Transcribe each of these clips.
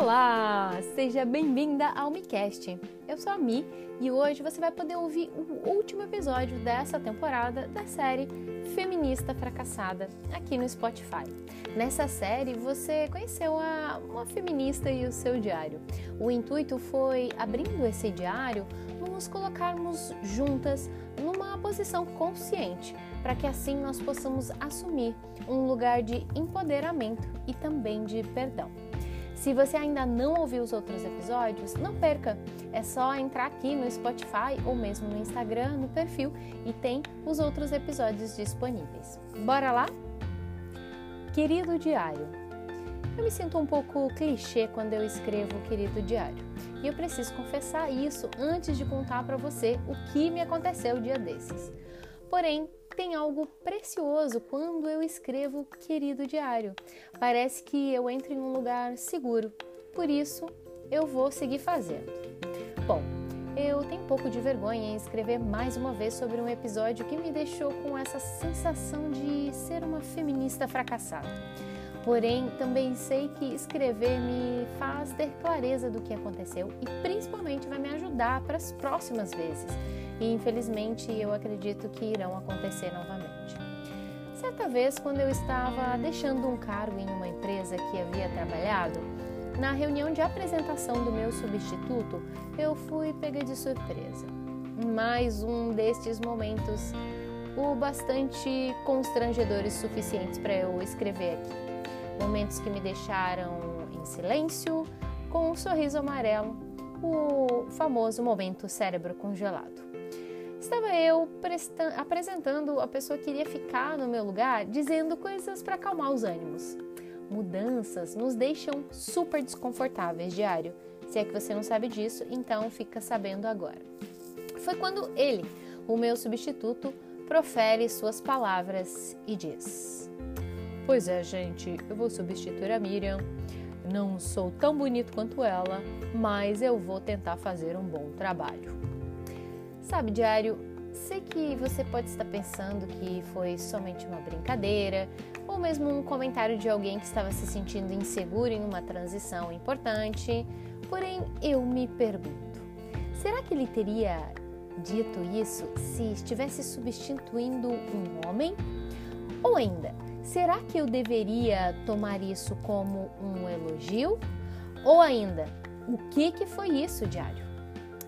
Olá, seja bem-vinda ao MiCast. Eu sou a Mi e hoje você vai poder ouvir o último episódio dessa temporada da série Feminista Fracassada aqui no Spotify. Nessa série você conheceu a, uma feminista e o seu diário. O intuito foi, abrindo esse diário, nos colocarmos juntas numa posição consciente, para que assim nós possamos assumir um lugar de empoderamento e também de perdão. Se você ainda não ouviu os outros episódios, não perca. É só entrar aqui no Spotify ou mesmo no Instagram, no perfil, e tem os outros episódios disponíveis. Bora lá? Querido Diário. Eu me sinto um pouco clichê quando eu escrevo Querido Diário. E eu preciso confessar isso antes de contar para você o que me aconteceu o dia desses. Porém, tem algo precioso quando eu escrevo querido diário. Parece que eu entro em um lugar seguro. Por isso, eu vou seguir fazendo. Bom, eu tenho um pouco de vergonha em escrever mais uma vez sobre um episódio que me deixou com essa sensação de ser uma feminista fracassada. Porém, também sei que escrever me faz ter clareza do que aconteceu e principalmente vai me ajudar para as próximas vezes e infelizmente eu acredito que irão acontecer novamente. Certa vez, quando eu estava deixando um cargo em uma empresa que havia trabalhado, na reunião de apresentação do meu substituto, eu fui pega de surpresa. Mais um destes momentos, o bastante constrangedores suficientes para eu escrever aqui. Momentos que me deixaram em silêncio, com um sorriso amarelo, o famoso momento cérebro congelado. Estava eu apresentando a pessoa que iria ficar no meu lugar, dizendo coisas para acalmar os ânimos. Mudanças nos deixam super desconfortáveis diário. Se é que você não sabe disso, então fica sabendo agora. Foi quando ele, o meu substituto, profere suas palavras e diz: Pois é, gente, eu vou substituir a Miriam. Não sou tão bonito quanto ela, mas eu vou tentar fazer um bom trabalho. Sabe, diário, sei que você pode estar pensando que foi somente uma brincadeira ou mesmo um comentário de alguém que estava se sentindo inseguro em uma transição importante. Porém, eu me pergunto: será que ele teria dito isso se estivesse substituindo um homem? Ou ainda, será que eu deveria tomar isso como um elogio? Ou ainda, o que, que foi isso, diário?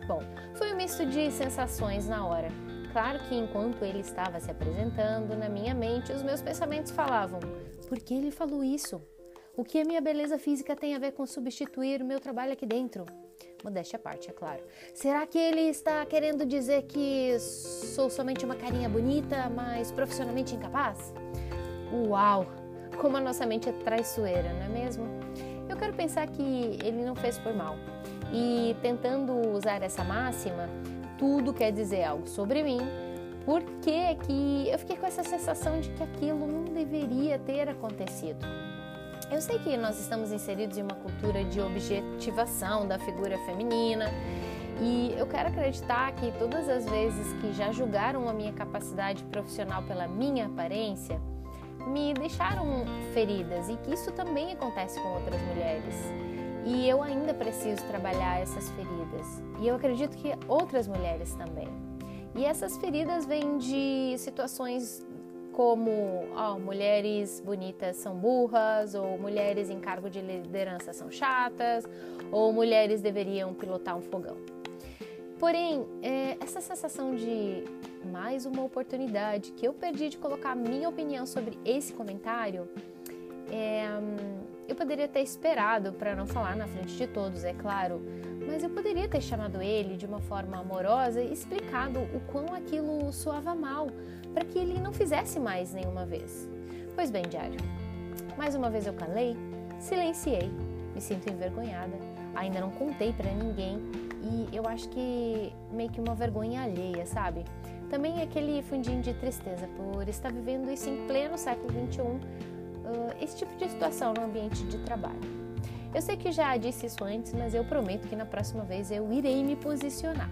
Bom, foi um misto de sensações na hora. Claro que enquanto ele estava se apresentando, na minha mente os meus pensamentos falavam: por que ele falou isso? O que a minha beleza física tem a ver com substituir o meu trabalho aqui dentro? Modéstia à parte, é claro. Será que ele está querendo dizer que sou somente uma carinha bonita, mas profissionalmente incapaz? Uau! Como a nossa mente é traiçoeira, não é mesmo? Eu quero pensar que ele não fez por mal. E tentando usar essa máxima, tudo quer dizer algo sobre mim, por que, que eu fiquei com essa sensação de que aquilo não deveria ter acontecido? Eu sei que nós estamos inseridos em uma cultura de objetivação da figura feminina e eu quero acreditar que todas as vezes que já julgaram a minha capacidade profissional pela minha aparência, me deixaram feridas e que isso também acontece com outras mulheres. E eu ainda preciso trabalhar essas feridas. E eu acredito que outras mulheres também. E essas feridas vêm de situações como oh, mulheres bonitas são burras, ou mulheres em cargo de liderança são chatas, ou mulheres deveriam pilotar um fogão. Porém, é, essa sensação de mais uma oportunidade que eu perdi de colocar minha opinião sobre esse comentário é, eu poderia ter esperado para não falar na frente de todos, é claro, mas eu poderia ter chamado ele de uma forma amorosa e explicado o quão aquilo soava mal, para que ele não fizesse mais nenhuma vez. Pois bem, diário, mais uma vez eu calei, silenciei, me sinto envergonhada, ainda não contei para ninguém e eu acho que meio que uma vergonha alheia, sabe? Também aquele fundinho de tristeza por estar vivendo isso em pleno século XXI uh, esse tipo de situação no ambiente de trabalho. Eu sei que já disse isso antes, mas eu prometo que na próxima vez eu irei me posicionar.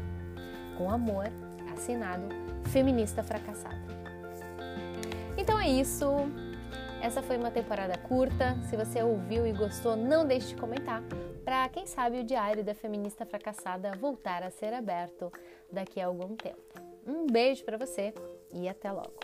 Com amor, assinado Feminista Fracassada. Então é isso. Essa foi uma temporada curta. Se você ouviu e gostou, não deixe de comentar para quem sabe o diário da feminista fracassada voltar a ser aberto daqui a algum tempo. Um beijo para você e até logo.